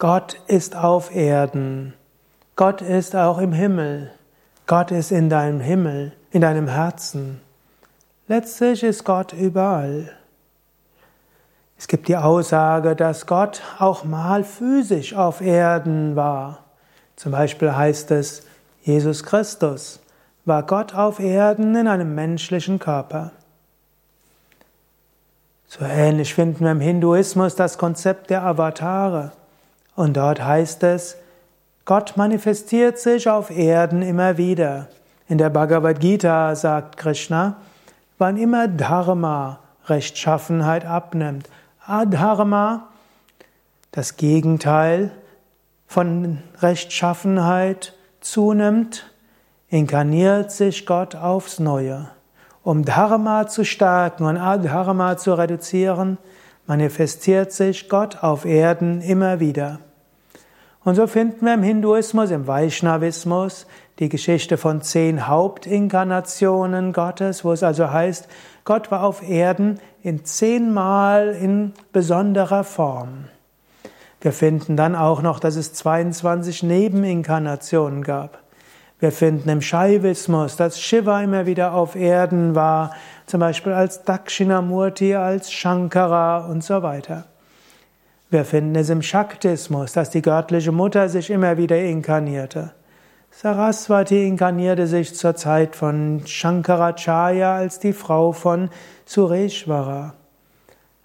Gott ist auf Erden. Gott ist auch im Himmel. Gott ist in deinem Himmel, in deinem Herzen. Letztlich ist Gott überall. Es gibt die Aussage, dass Gott auch mal physisch auf Erden war. Zum Beispiel heißt es, Jesus Christus war Gott auf Erden in einem menschlichen Körper. So ähnlich finden wir im Hinduismus das Konzept der Avatare. Und dort heißt es, Gott manifestiert sich auf Erden immer wieder. In der Bhagavad Gita sagt Krishna, wann immer Dharma, Rechtschaffenheit abnimmt, Adharma, das Gegenteil von Rechtschaffenheit zunimmt, inkarniert sich Gott aufs Neue. Um Dharma zu stärken und Adharma zu reduzieren, manifestiert sich Gott auf Erden immer wieder. Und so finden wir im Hinduismus, im Vaishnavismus die Geschichte von zehn Hauptinkarnationen Gottes, wo es also heißt, Gott war auf Erden in zehnmal in besonderer Form. Wir finden dann auch noch, dass es 22 Nebeninkarnationen gab. Wir finden im Shaivismus, dass Shiva immer wieder auf Erden war, zum Beispiel als Dakshinamurti, als Shankara und so weiter. Wir finden es im Shaktismus, dass die göttliche Mutter sich immer wieder inkarnierte. Saraswati inkarnierte sich zur Zeit von Shankaracharya als die Frau von Sureshwara.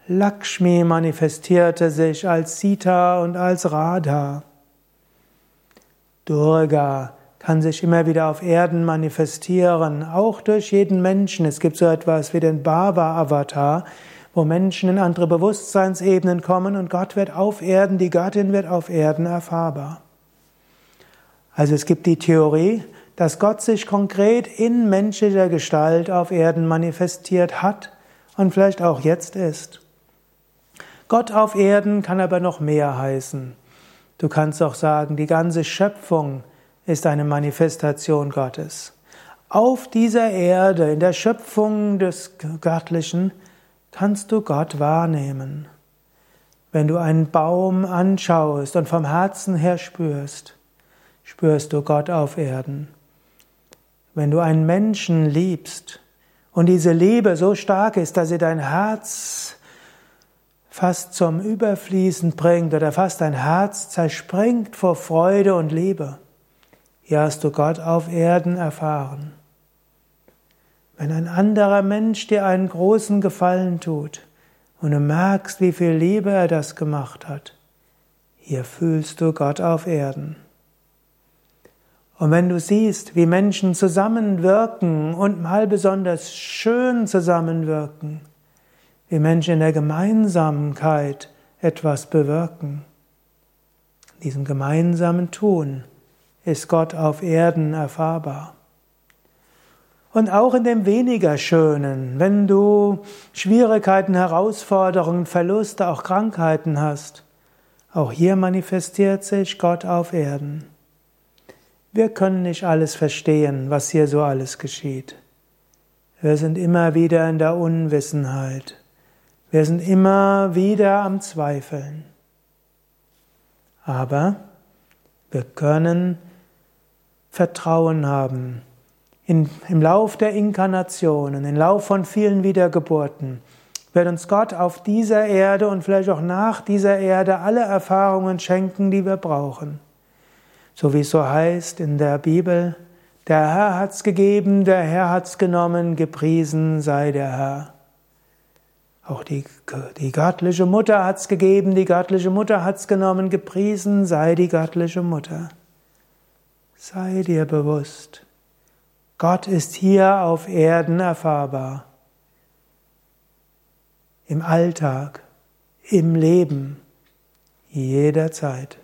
Lakshmi manifestierte sich als Sita und als Radha. Durga kann sich immer wieder auf Erden manifestieren, auch durch jeden Menschen. Es gibt so etwas wie den Baba-Avatar, wo Menschen in andere Bewusstseinsebenen kommen und Gott wird auf Erden, die Göttin wird auf Erden erfahrbar. Also es gibt die Theorie, dass Gott sich konkret in menschlicher Gestalt auf Erden manifestiert hat und vielleicht auch jetzt ist. Gott auf Erden kann aber noch mehr heißen. Du kannst auch sagen, die ganze Schöpfung ist eine Manifestation Gottes. Auf dieser Erde, in der Schöpfung des Göttlichen, kannst du Gott wahrnehmen. Wenn du einen Baum anschaust und vom Herzen her spürst, spürst du Gott auf Erden. Wenn du einen Menschen liebst und diese Liebe so stark ist, dass sie dein Herz fast zum Überfließen bringt oder fast dein Herz zerspringt vor Freude und Liebe, hier hast du Gott auf Erden erfahren. Wenn ein anderer Mensch dir einen großen Gefallen tut und du merkst, wie viel Liebe er das gemacht hat, hier fühlst du Gott auf Erden. Und wenn du siehst, wie Menschen zusammenwirken und mal besonders schön zusammenwirken, wie Menschen in der Gemeinsamkeit etwas bewirken, in diesem gemeinsamen Tun, ist Gott auf Erden erfahrbar. Und auch in dem weniger Schönen, wenn du Schwierigkeiten, Herausforderungen, Verluste, auch Krankheiten hast, auch hier manifestiert sich Gott auf Erden. Wir können nicht alles verstehen, was hier so alles geschieht. Wir sind immer wieder in der Unwissenheit. Wir sind immer wieder am Zweifeln. Aber wir können Vertrauen haben. In, Im Lauf der Inkarnationen, im Lauf von vielen Wiedergeburten, wird uns Gott auf dieser Erde und vielleicht auch nach dieser Erde alle Erfahrungen schenken, die wir brauchen. So wie es so heißt in der Bibel, der Herr hat's gegeben, der Herr hat's genommen, gepriesen sei der Herr. Auch die, die göttliche Mutter hat's gegeben, die göttliche Mutter hat's genommen, gepriesen sei die göttliche Mutter. Sei dir bewusst, Gott ist hier auf Erden erfahrbar. Im Alltag, im Leben, jederzeit.